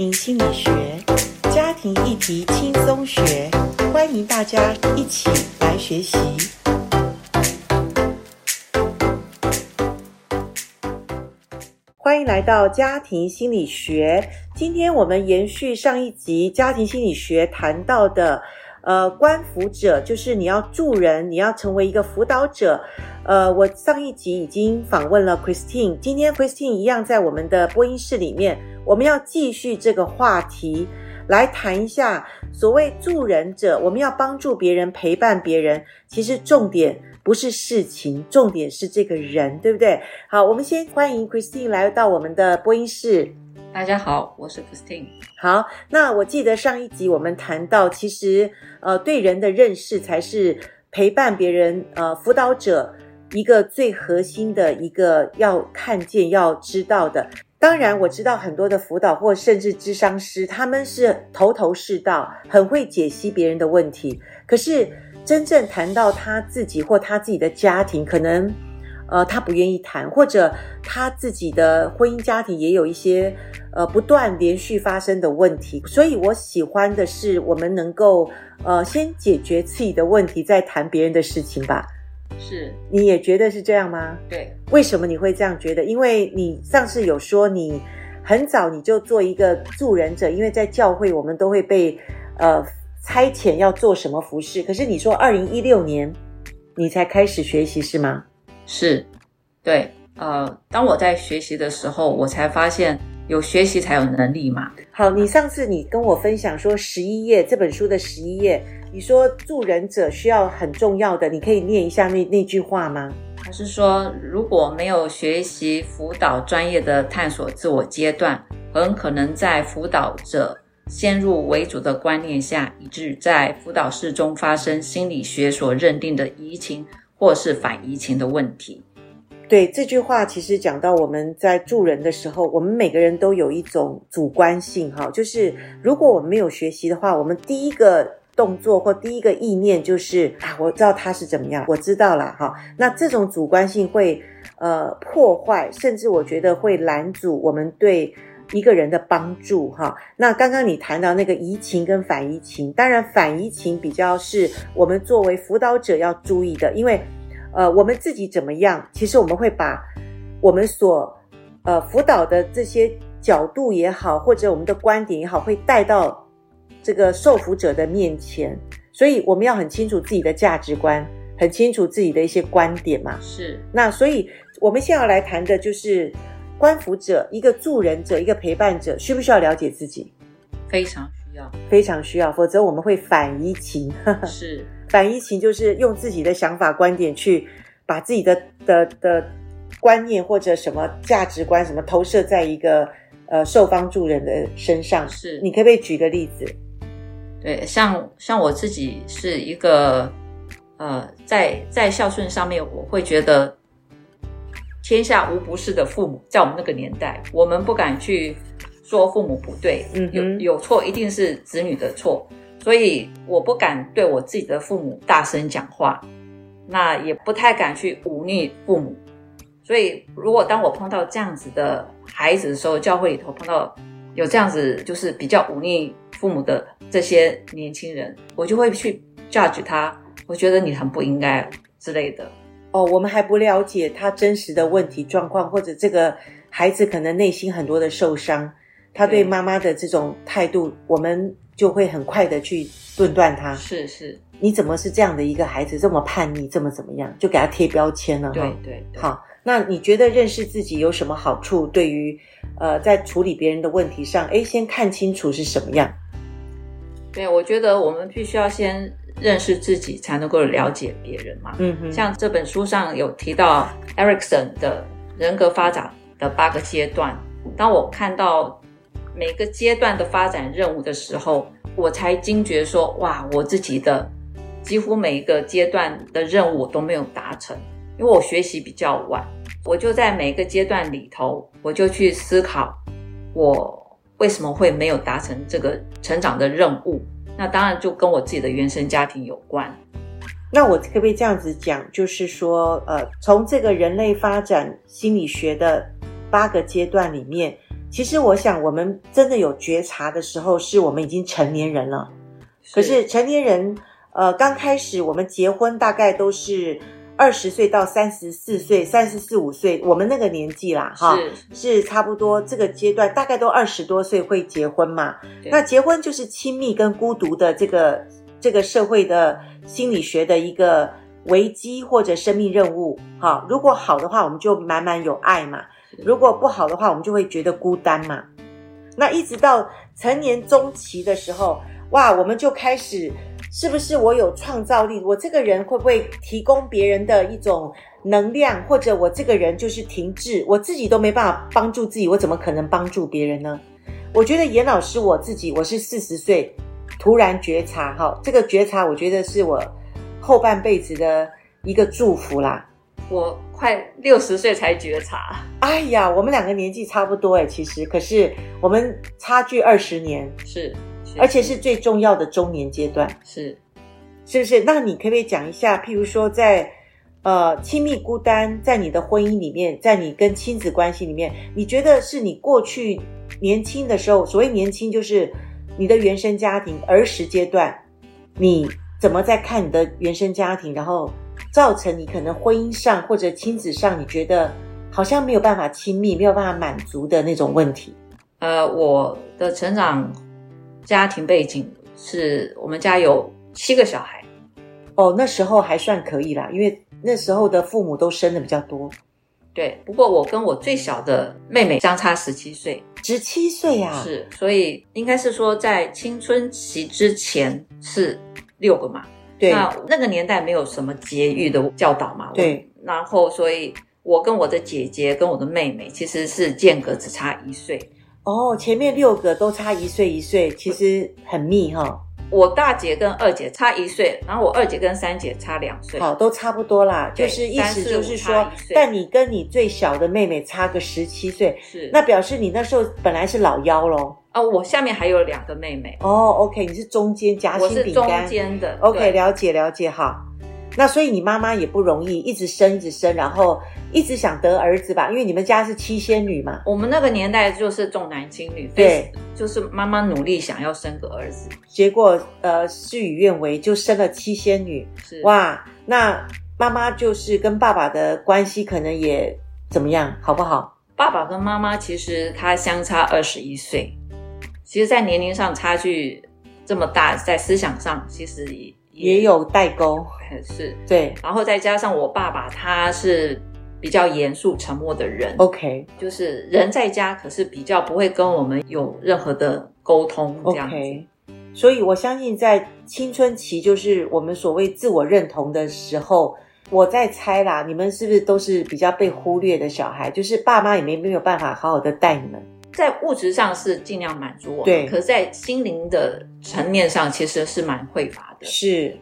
心理学，家庭议题轻松学，欢迎大家一起来学习。欢迎来到家庭心理学。今天我们延续上一集家庭心理学谈到的，呃，观辅者就是你要助人，你要成为一个辅导者。呃，我上一集已经访问了 Christine，今天 Christine 一样在我们的播音室里面，我们要继续这个话题，来谈一下所谓助人者，我们要帮助别人，陪伴别人，其实重点不是事情，重点是这个人，对不对？好，我们先欢迎 Christine 来到我们的播音室。大家好，我是 Christine。好，那我记得上一集我们谈到，其实呃，对人的认识才是陪伴别人，呃，辅导者。一个最核心的一个要看见、要知道的，当然我知道很多的辅导或甚至智商师，他们是头头是道，很会解析别人的问题。可是真正谈到他自己或他自己的家庭，可能呃他不愿意谈，或者他自己的婚姻家庭也有一些呃不断连续发生的问题。所以我喜欢的是，我们能够呃先解决自己的问题，再谈别人的事情吧。是，你也觉得是这样吗？对，为什么你会这样觉得？因为你上次有说你很早你就做一个助人者，因为在教会我们都会被呃差遣要做什么服饰，可是你说二零一六年你才开始学习是吗？是，对，呃，当我在学习的时候，我才发现有学习才有能力嘛。好，你上次你跟我分享说十一页这本书的十一页。你说助人者需要很重要的，你可以念一下那那句话吗？他是说，如果没有学习辅导专业的探索自我阶段，很可能在辅导者先入为主的观念下，以致在辅导室中发生心理学所认定的移情或是反移情的问题。对，这句话，其实讲到我们在助人的时候，我们每个人都有一种主观性，哈，就是如果我们没有学习的话，我们第一个。动作或第一个意念就是啊，我知道他是怎么样，我知道了哈。那这种主观性会呃破坏，甚至我觉得会拦阻我们对一个人的帮助哈。那刚刚你谈到那个移情跟反移情，当然反移情比较是我们作为辅导者要注意的，因为呃我们自己怎么样，其实我们会把我们所呃辅导的这些角度也好，或者我们的观点也好，会带到。这个受辅者的面前，所以我们要很清楚自己的价值观，很清楚自己的一些观点嘛。是。那所以我们现在要来谈的就是观辅者，一个助人者，一个陪伴者，需不需要了解自己？非常需要，非常需要，否则我们会反移情。是。反移情就是用自己的想法观点去把自己的的的观念或者什么价值观什么投射在一个呃受帮助人的身上。是。你可不可以举个例子？对，像像我自己是一个，呃，在在孝顺上面，我会觉得天下无不是的父母。在我们那个年代，我们不敢去说父母不对，嗯，有有错一定是子女的错，所以我不敢对我自己的父母大声讲话，那也不太敢去忤逆父母。所以，如果当我碰到这样子的孩子的时候，教会里头碰到有这样子就是比较忤逆父母的。这些年轻人，我就会去 judge 他，我觉得你很不应该之类的。哦，我们还不了解他真实的问题状况，或者这个孩子可能内心很多的受伤，他对妈妈的这种态度，我们就会很快的去论断他。是是，你怎么是这样的一个孩子，这么叛逆，这么怎么样，就给他贴标签了。对对，对。好，那你觉得认识自己有什么好处？对于呃，在处理别人的问题上，哎，先看清楚是什么样。对，我觉得我们必须要先认识自己，才能够了解别人嘛。嗯哼，像这本书上有提到 Erikson 的人格发展的八个阶段。当我看到每个阶段的发展任务的时候，我才惊觉说：哇，我自己的几乎每一个阶段的任务我都没有达成，因为我学习比较晚。我就在每个阶段里头，我就去思考我。为什么会没有达成这个成长的任务？那当然就跟我自己的原生家庭有关。那我可不可以这样子讲，就是说，呃，从这个人类发展心理学的八个阶段里面，其实我想，我们真的有觉察的时候，是我们已经成年人了。是可是成年人，呃，刚开始我们结婚大概都是二十岁到三十四岁、三十四五岁，我们那个年纪啦，哈，是，差不多这个阶段，大概都二十多岁会结婚嘛。那结婚就是亲密跟孤独的这个这个社会的心理学的一个危机或者生命任务。哈，如果好的话，我们就满满有爱嘛。如果不好的话，我们就会觉得孤单嘛。那一直到成年中期的时候，哇，我们就开始，是不是我有创造力？我这个人会不会提供别人的一种能量？或者我这个人就是停滞，我自己都没办法帮助自己，我怎么可能帮助别人呢？我觉得严老师我自己，我是四十岁突然觉察，哈，这个觉察，我觉得是我后半辈子的一个祝福啦。我快六十岁才觉察，哎呀，我们两个年纪差不多哎，其实可是我们差距二十年，是，是，而且是最重要的中年阶段，是，是不是？那你可不可以讲一下，譬如说在呃亲密孤单，在你的婚姻里面，在你跟亲子关系里面，你觉得是你过去年轻的时候，所谓年轻就是你的原生家庭儿时阶段，你怎么在看你的原生家庭，然后？造成你可能婚姻上或者亲子上，你觉得好像没有办法亲密，没有办法满足的那种问题。呃，我的成长家庭背景是我们家有七个小孩。哦，那时候还算可以啦，因为那时候的父母都生的比较多。对，不过我跟我最小的妹妹相差十七岁，十七岁啊，是，所以应该是说在青春期之前是六个嘛。对，那那个年代没有什么节育的教导嘛？对。然后，所以我跟我的姐姐跟我的妹妹其实是间隔只差一岁。哦，前面六个都差一岁一岁，其实很密哈。我大姐跟二姐差一岁，然后我二姐跟三姐差两岁，好，都差不多啦。就是意思就是说，但你跟你最小的妹妹差个十七岁，是，那表示你那时候本来是老幺喽。哦，我下面还有两个妹妹。哦，OK，你是中间夹心饼干。我是中间的。OK，了解了解哈。那所以你妈妈也不容易，一直生一直生，然后一直想得儿子吧？因为你们家是七仙女嘛。我们那个年代就是重男轻女，对，就是妈妈努力想要生个儿子，结果呃事与愿违，就生了七仙女。是哇，那妈妈就是跟爸爸的关系可能也怎么样，好不好？爸爸跟妈妈其实他相差二十一岁。其实，在年龄上差距这么大，在思想上其实也也有代沟，是对。然后再加上我爸爸，他是比较严肃沉默的人，OK，就是人在家，可是比较不会跟我们有任何的沟通这样子。OK，所以我相信，在青春期，就是我们所谓自我认同的时候，我在猜啦，你们是不是都是比较被忽略的小孩？就是爸妈也没没有办法好好的带你们。在物质上是尽量满足我们，对，可是在心灵的层面上其实是蛮匮乏的。是，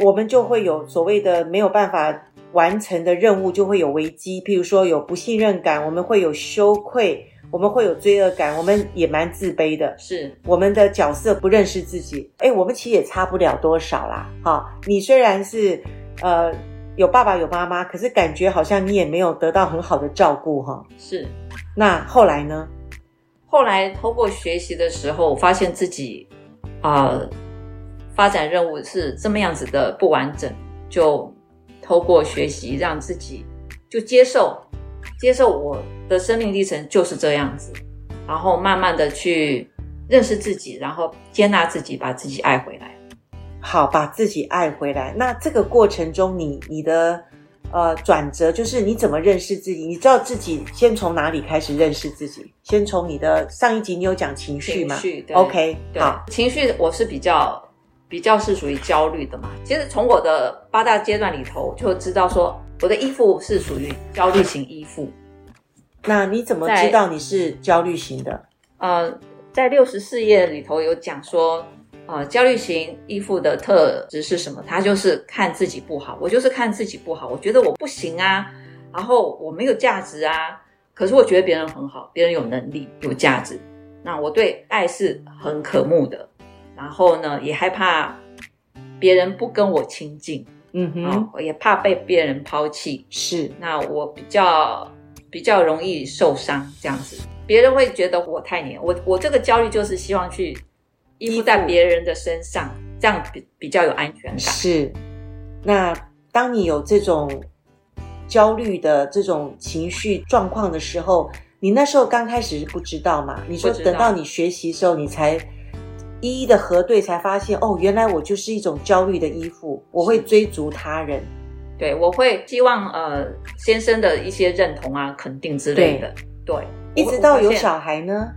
我们就会有所谓的没有办法完成的任务，就会有危机。譬如说有不信任感，我们会有羞愧，我们会有罪恶感，我们也蛮自卑的。是，我们的角色不认识自己。哎，我们其实也差不了多少啦。好，你虽然是呃有爸爸有妈妈，可是感觉好像你也没有得到很好的照顾哈。是，那后来呢？后来透过学习的时候，发现自己啊、发展任务是这么样子的不完整，就透过学习让自己就接受接受我的生命历程就是这样子，然后慢慢的去认识自己，然后接纳自己，把自己爱回来。好，把自己爱回来。那这个过程中，你你的。呃，转折就是你怎么认识自己？你知道自己先从哪里开始认识自己？先从你的上一集你有讲情绪吗？情绪，对，OK，对好，情绪我是比较比较是属于焦虑的嘛。其实从我的八大阶段里头就知道说，我的依附是属于焦虑型依附。那你怎么知道你是焦虑型的？呃，在六十四页里头有讲说。啊、呃，焦虑型依附的特质是什么？他就是看自己不好，我就是看自己不好，我觉得我不行啊，然后我没有价值啊。可是我觉得别人很好，别人有能力、有价值。那我对爱是很渴慕的，然后呢，也害怕别人不跟我亲近，嗯哼，我也怕被别人抛弃。是，那我比较比较容易受伤这样子。别人会觉得我太黏，我我这个焦虑就是希望去依附在别人的身上，这样比比较有安全感。是，那当你有这种焦虑的这种情绪状况的时候，你那时候刚开始是不知道嘛？你说等到你学习的时候，你才一一的核对，才发现哦，原来我就是一种焦虑的依附，我会追逐他人。对，我会希望呃先生的一些认同啊、肯定之类的。对，对一直到有小孩呢，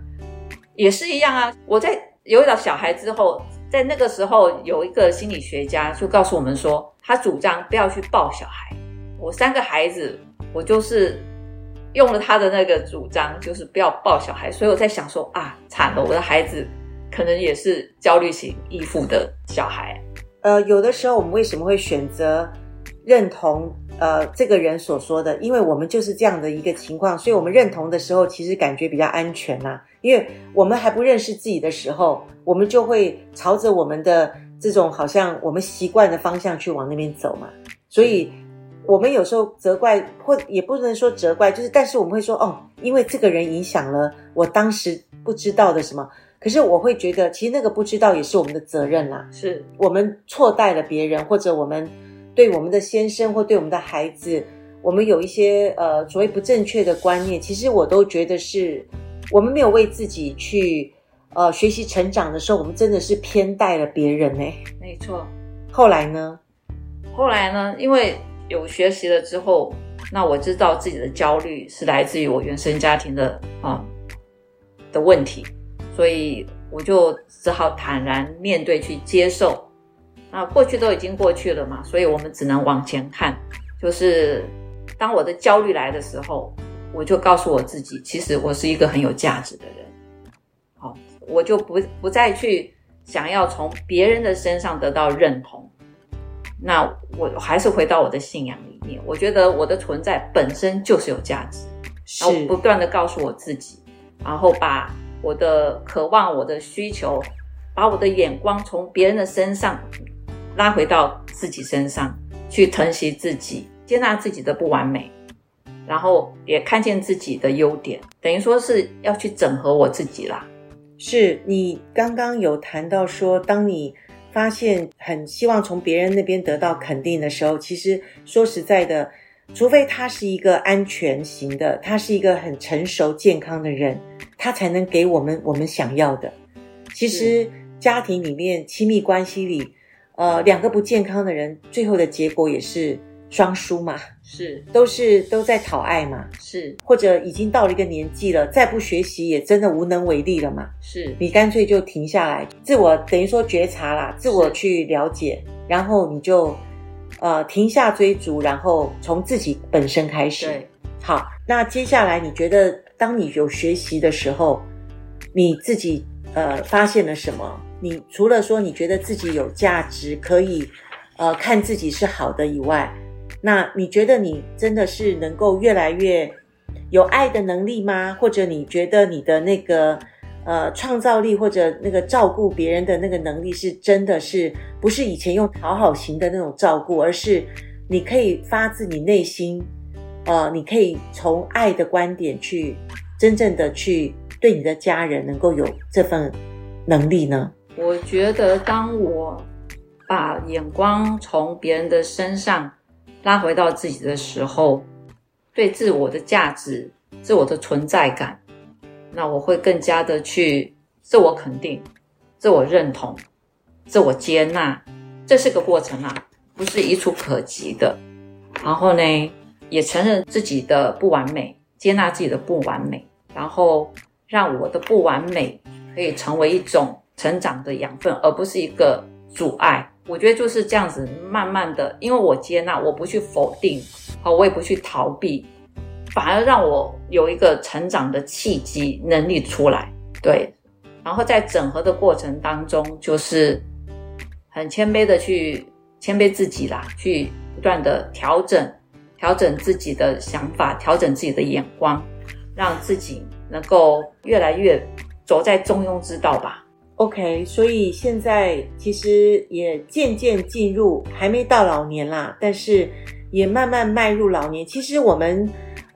也是一样啊。我在有了小孩之后，在那个时候有一个心理学家就告诉我们说，他主张不要去抱小孩。我三个孩子，我就是用了他的那个主张，就是不要抱小孩。所以我在想说啊，惨了，我的孩子可能也是焦虑型依附的小孩。呃，有的时候我们为什么会选择？认同呃这个人所说的，因为我们就是这样的一个情况，所以我们认同的时候，其实感觉比较安全呐、啊。因为我们还不认识自己的时候，我们就会朝着我们的这种好像我们习惯的方向去往那边走嘛。所以，我们有时候责怪，或也不能说责怪，就是但是我们会说哦，因为这个人影响了我当时不知道的什么。可是我会觉得，其实那个不知道也是我们的责任啦。是我们错待了别人，或者我们。对我们的先生或对我们的孩子，我们有一些呃所谓不正确的观念，其实我都觉得是我们没有为自己去呃学习成长的时候，我们真的是偏待了别人呢。没错。后来呢？后来呢？因为有学习了之后，那我知道自己的焦虑是来自于我原生家庭的啊的问题，所以我就只好坦然面对去接受。啊，过去都已经过去了嘛，所以我们只能往前看。就是当我的焦虑来的时候，我就告诉我自己，其实我是一个很有价值的人。好，我就不不再去想要从别人的身上得到认同。那我还是回到我的信仰里面，我觉得我的存在本身就是有价值。然后不断的告诉我自己，然后把我的渴望、我的需求，把我的眼光从别人的身上。拉回到自己身上，去疼惜自己，接纳自己的不完美，然后也看见自己的优点，等于说是要去整合我自己啦。是你刚刚有谈到说，当你发现很希望从别人那边得到肯定的时候，其实说实在的，除非他是一个安全型的，他是一个很成熟健康的人，他才能给我们我们想要的。其实家庭里面亲密关系里。呃，两个不健康的人，最后的结果也是双输嘛，是，都是都在讨爱嘛，是，或者已经到了一个年纪了，再不学习也真的无能为力了嘛，是，你干脆就停下来，自我等于说觉察啦，自我去了解，然后你就呃停下追逐，然后从自己本身开始。对，好，那接下来你觉得，当你有学习的时候，你自己呃发现了什么？你除了说你觉得自己有价值，可以，呃，看自己是好的以外，那你觉得你真的是能够越来越有爱的能力吗？或者你觉得你的那个呃创造力或者那个照顾别人的那个能力是真的是不是以前用讨好型的那种照顾，而是你可以发自你内心，呃，你可以从爱的观点去真正的去对你的家人能够有这份能力呢？我觉得，当我把眼光从别人的身上拉回到自己的时候，对自我的价值、自我的存在感，那我会更加的去自我肯定、自我认同、自我接纳。这是个过程啊，不是一触可及的。然后呢，也承认自己的不完美，接纳自己的不完美，然后让我的不完美可以成为一种。成长的养分，而不是一个阻碍。我觉得就是这样子，慢慢的，因为我接纳，我不去否定，好，我也不去逃避，反而让我有一个成长的契机能力出来。对，然后在整合的过程当中，就是很谦卑的去谦卑自己啦，去不断的调整，调整自己的想法，调整自己的眼光，让自己能够越来越走在中庸之道吧。OK，所以现在其实也渐渐进入，还没到老年啦，但是也慢慢迈入老年。其实我们，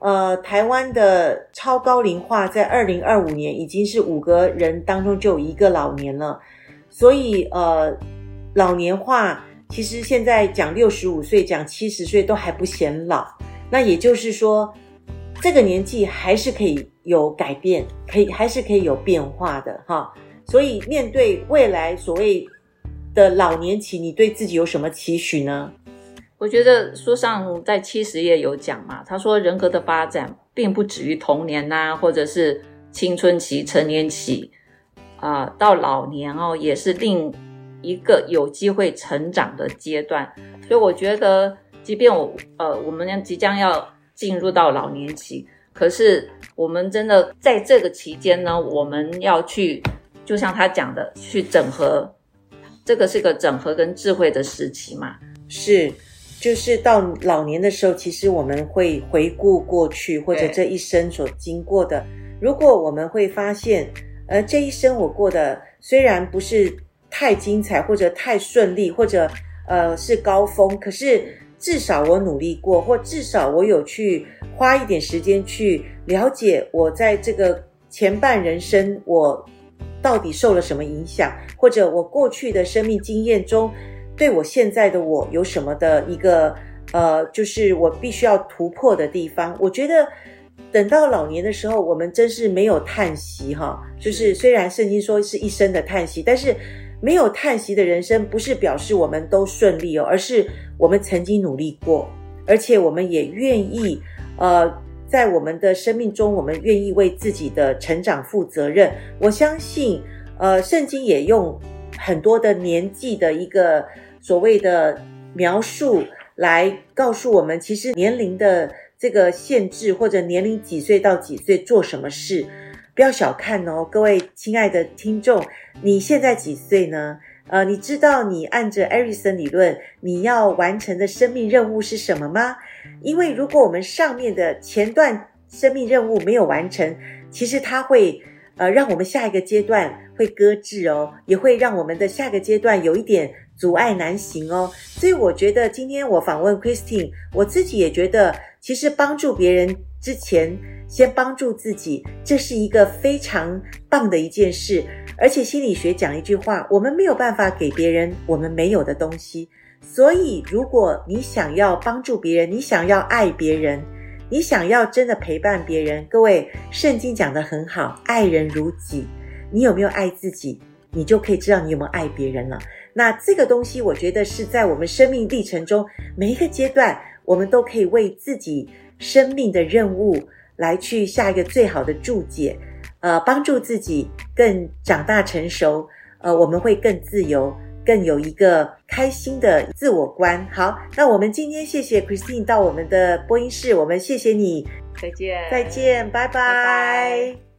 呃，台湾的超高龄化在二零二五年已经是五个人当中就有一个老年了，所以呃，老年化其实现在讲六十五岁、讲七十岁都还不显老，那也就是说，这个年纪还是可以有改变，可以还是可以有变化的哈。所以面对未来所谓的老年期，你对自己有什么期许呢？我觉得书上在七十页有讲嘛，他说人格的发展并不止于童年呐、或者是青春期、成年期，啊、到老年哦，也是另一个有机会成长的阶段。所以我觉得，即便我呃，我们即将要进入到老年期，可是我们真的在这个期间呢，我们要去，就像他讲的，去整合，这个是个整合跟智慧的时期嘛，是。就是到老年的时候，其实我们会回顾过去，或者这一生所经过的。如果我们会发现，呃，这一生我过得虽然不是太精彩，或者太顺利，或者呃是高峰，可是至少我努力过，或至少我有去花一点时间去了解我在这个前半人生我到底受了什么影响，或者我过去的生命经验中。对我现在的我有什么的一个呃，就是我必须要突破的地方。我觉得等到老年的时候，我们真是没有叹息哈。就是虽然圣经说是一生的叹息，但是没有叹息的人生，不是表示我们都顺利哦，而是我们曾经努力过，而且我们也愿意呃，在我们的生命中，我们愿意为自己的成长负责任。我相信呃，圣经也用很多的年纪的一个。所谓的描述来告诉我们，其实年龄的这个限制，或者年龄几岁到几岁做什么事，不要小看哦，各位亲爱的听众，你现在几岁呢？呃，你知道你按着艾瑞森理论，你要完成的生命任务是什么吗？因为如果我们上面的前段生命任务没有完成，其实它会呃让我们下一个阶段会搁置哦，也会让我们的下个阶段有一点。阻碍难行哦，所以我觉得今天我访问 Christine，我自己也觉得，其实帮助别人之前，先帮助自己，这是一个非常棒的一件事。而且心理学讲一句话，我们没有办法给别人我们没有的东西。所以，如果你想要帮助别人，你想要爱别人，你想要真的陪伴别人，各位，圣经讲得很好，爱人如己。你有没有爱自己？你就可以知道你有没有爱别人了。那这个东西，我觉得是在我们生命历程中每一个阶段，我们都可以为自己生命的任务来去下一个最好的注解，呃，帮助自己更长大成熟，呃，我们会更自由，更有一个开心的自我观。好，那我们今天谢谢 Christine 到我们的播音室，我们谢谢你，再见，再见，拜拜。拜拜。